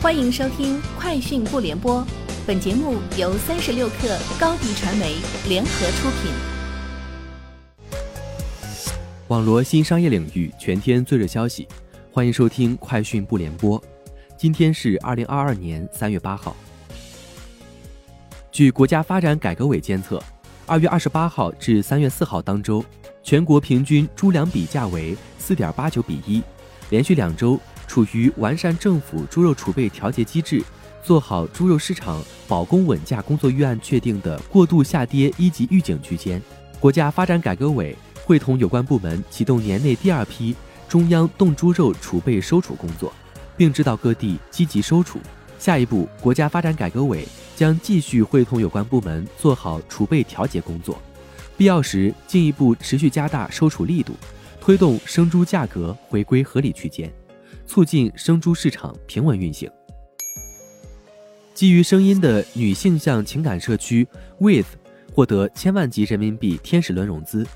欢迎收听《快讯不联播》，本节目由三十六克高低传媒联合出品。网罗新商业领域全天最热消息，欢迎收听《快讯不联播》。今天是二零二二年三月八号。据国家发展改革委监测，二月二十八号至三月四号当周，全国平均猪粮比价为四点八九比一，连续两周。处于完善政府猪肉储备调节机制、做好猪肉市场保供稳价工作预案确定的过度下跌一级预警区间。国家发展改革委会同有关部门启动年内第二批中央冻猪肉储备收储工作，并指导各地积极收储。下一步，国家发展改革委将继续会同有关部门做好储备调节工作，必要时进一步持续加大收储力度，推动生猪价格回归合理区间。促进生猪市场平稳运行。基于声音的女性向情感社区 With 获得千万级人民币天使轮融资，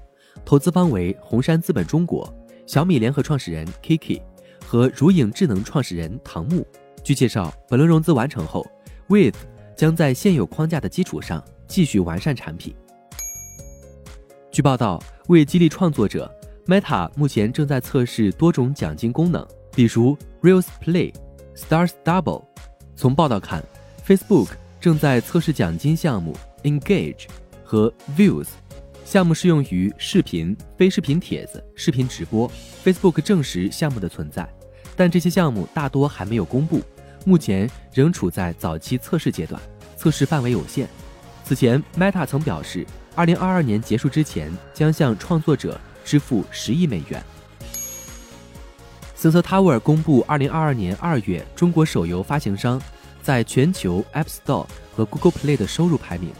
投资方为红杉资本中国、小米联合创始人 Kiki 和如影智能创始人唐木。据介绍，本轮融资完成后，With 将在现有框架的基础上继续完善产品。据报道，为激励创作者，Meta 目前正在测试多种奖金功能。比如 Reels Play、Stars Double。从报道看，Facebook 正在测试奖金项目 Engage 和 Views，项目适用于视频、非视频帖子、视频直播。Facebook 证实项目的存在，但这些项目大多还没有公布，目前仍处在早期测试阶段，测试范围有限。此前，Meta 曾表示，2022年结束之前将向创作者支付十亿美元。Sensor Tower 公布2022年2月中国手游发行商在全球 App Store 和 Google Play 的收入排名，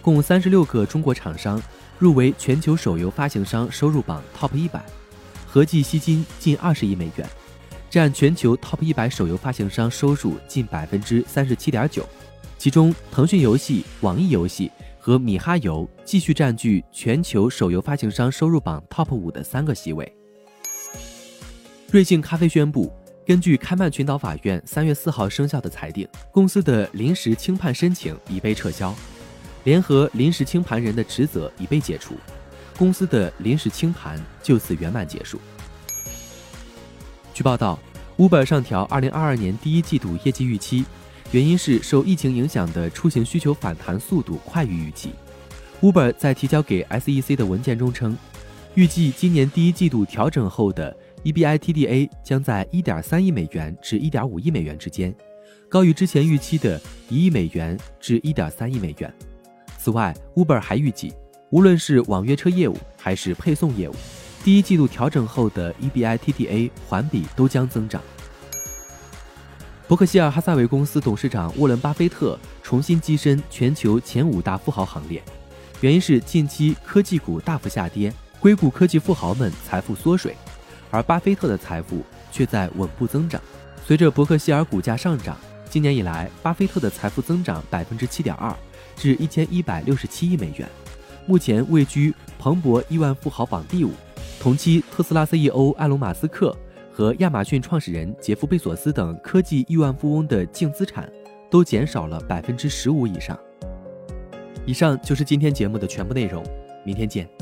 共36个中国厂商入围全球手游发行商收入榜 Top 100，合计吸金近20亿美元，占全球 Top 100手游发行商收入近37.9%。其中，腾讯游戏、网易游戏和米哈游继续占据全球手游发行商收入榜 Top 5的三个席位。瑞幸咖啡宣布，根据开曼群岛法院三月四号生效的裁定，公司的临时清盘申请已被撤销，联合临时清盘人的职责已被解除，公司的临时清盘就此圆满结束。据报道，Uber 上调二零二二年第一季度业绩预期，原因是受疫情影响的出行需求反弹速度快于预期。Uber 在提交给 SEC 的文件中称，预计今年第一季度调整后的。EBITDA 将在1.3亿美元至1.5亿美元之间，高于之前预期的1亿美元至1.3亿美元。此外，Uber 还预计，无论是网约车业务还是配送业务，第一季度调整后的 EBITDA 环比都将增长。伯克希尔哈撒韦公司董事长沃伦·巴菲特重新跻身全球前五大富豪行列，原因是近期科技股大幅下跌，硅谷科技富豪们财富缩水。而巴菲特的财富却在稳步增长。随着伯克希尔股价上涨，今年以来，巴菲特的财富增长百分之七点二，至一千一百六十七亿美元，目前位居彭博亿万富豪榜第五。同期，特斯拉 CEO 埃隆·马斯克和亚马逊创始人杰夫·贝索斯等科技亿万富翁的净资产都减少了百分之十五以上。以上就是今天节目的全部内容，明天见。